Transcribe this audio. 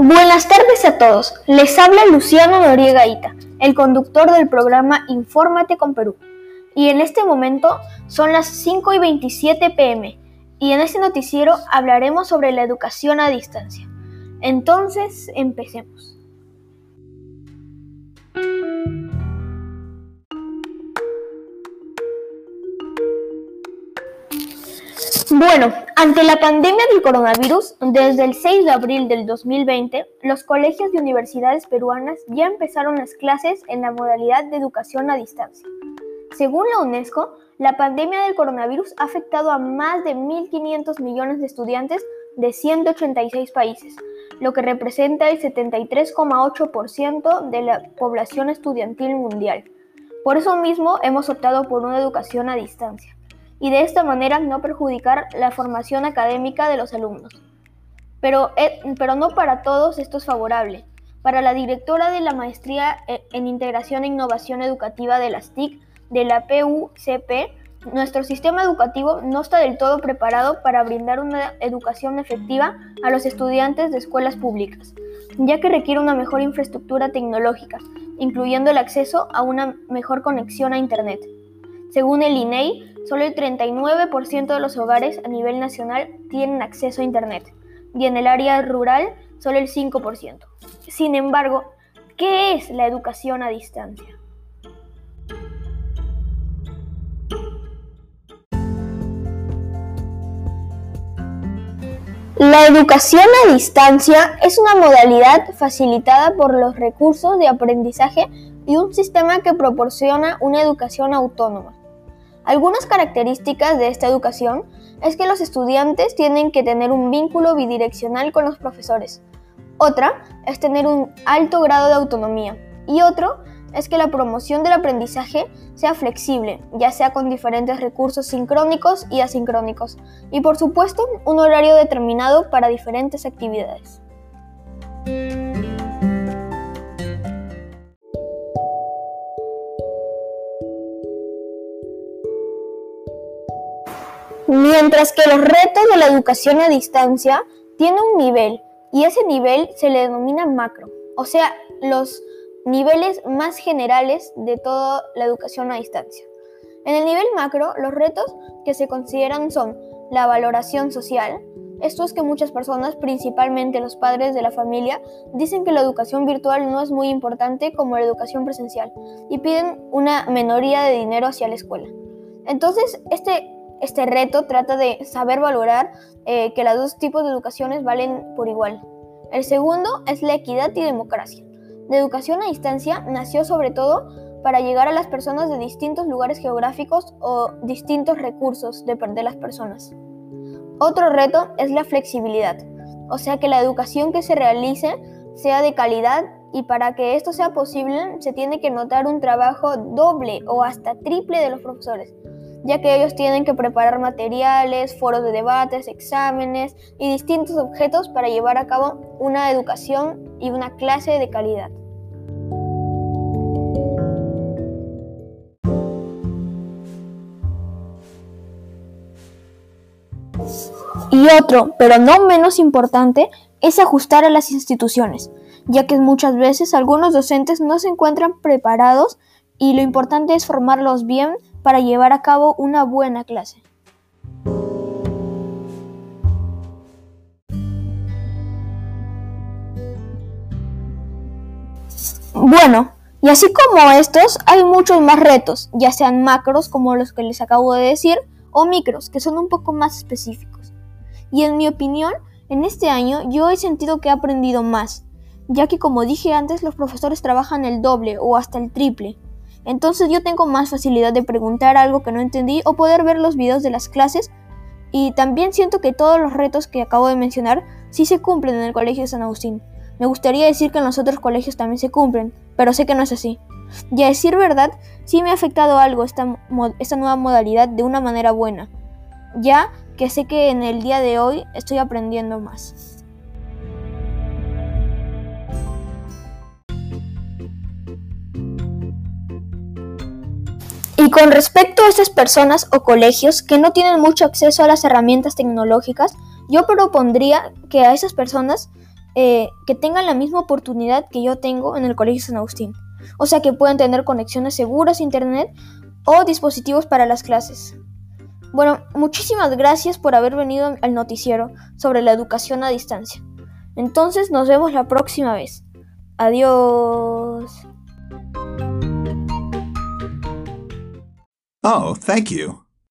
Buenas tardes a todos. Les habla Luciano Noriega Ita, el conductor del programa Infórmate con Perú. Y en este momento son las 5 y 27 pm y en este noticiero hablaremos sobre la educación a distancia. Entonces, empecemos. Bueno, ante la pandemia del coronavirus, desde el 6 de abril del 2020, los colegios y universidades peruanas ya empezaron las clases en la modalidad de educación a distancia. Según la UNESCO, la pandemia del coronavirus ha afectado a más de 1.500 millones de estudiantes de 186 países, lo que representa el 73,8% de la población estudiantil mundial. Por eso mismo hemos optado por una educación a distancia y de esta manera no perjudicar la formación académica de los alumnos. Pero, eh, pero no para todos esto es favorable. Para la directora de la Maestría eh, en Integración e Innovación Educativa de las TIC, de la PUCP, nuestro sistema educativo no está del todo preparado para brindar una educación efectiva a los estudiantes de escuelas públicas, ya que requiere una mejor infraestructura tecnológica, incluyendo el acceso a una mejor conexión a Internet. Según el INEI, solo el 39% de los hogares a nivel nacional tienen acceso a Internet y en el área rural solo el 5%. Sin embargo, ¿qué es la educación a distancia? La educación a distancia es una modalidad facilitada por los recursos de aprendizaje y un sistema que proporciona una educación autónoma. Algunas características de esta educación es que los estudiantes tienen que tener un vínculo bidireccional con los profesores. Otra es tener un alto grado de autonomía. Y otro es que la promoción del aprendizaje sea flexible, ya sea con diferentes recursos sincrónicos y asincrónicos, y por supuesto un horario determinado para diferentes actividades. Mientras que los retos de la educación a distancia tienen un nivel, y ese nivel se le denomina macro, o sea, los niveles más generales de toda la educación a distancia. En el nivel macro, los retos que se consideran son la valoración social. Esto es que muchas personas, principalmente los padres de la familia, dicen que la educación virtual no es muy importante como la educación presencial y piden una menoría de dinero hacia la escuela. Entonces, este, este reto trata de saber valorar eh, que los dos tipos de educaciones valen por igual. El segundo es la equidad y democracia. La educación a distancia nació sobre todo para llegar a las personas de distintos lugares geográficos o distintos recursos de, de las personas. Otro reto es la flexibilidad, o sea que la educación que se realice sea de calidad y para que esto sea posible se tiene que notar un trabajo doble o hasta triple de los profesores, ya que ellos tienen que preparar materiales, foros de debates, exámenes y distintos objetos para llevar a cabo una educación y una clase de calidad. Y otro, pero no menos importante, es ajustar a las instituciones, ya que muchas veces algunos docentes no se encuentran preparados y lo importante es formarlos bien para llevar a cabo una buena clase. Bueno, y así como estos, hay muchos más retos, ya sean macros como los que les acabo de decir, o micros, que son un poco más específicos. Y en mi opinión, en este año yo he sentido que he aprendido más, ya que como dije antes, los profesores trabajan el doble o hasta el triple. Entonces yo tengo más facilidad de preguntar algo que no entendí o poder ver los videos de las clases y también siento que todos los retos que acabo de mencionar sí se cumplen en el Colegio de San Agustín. Me gustaría decir que en los otros colegios también se cumplen, pero sé que no es así. Y a decir verdad, sí me ha afectado algo esta, esta nueva modalidad de una manera buena, ya que sé que en el día de hoy estoy aprendiendo más. Y con respecto a esas personas o colegios que no tienen mucho acceso a las herramientas tecnológicas, yo propondría que a esas personas eh, que tengan la misma oportunidad que yo tengo en el Colegio San Agustín. O sea, que puedan tener conexiones seguras a Internet o dispositivos para las clases. Bueno, muchísimas gracias por haber venido al noticiero sobre la educación a distancia. Entonces nos vemos la próxima vez. Adiós. Oh, thank you.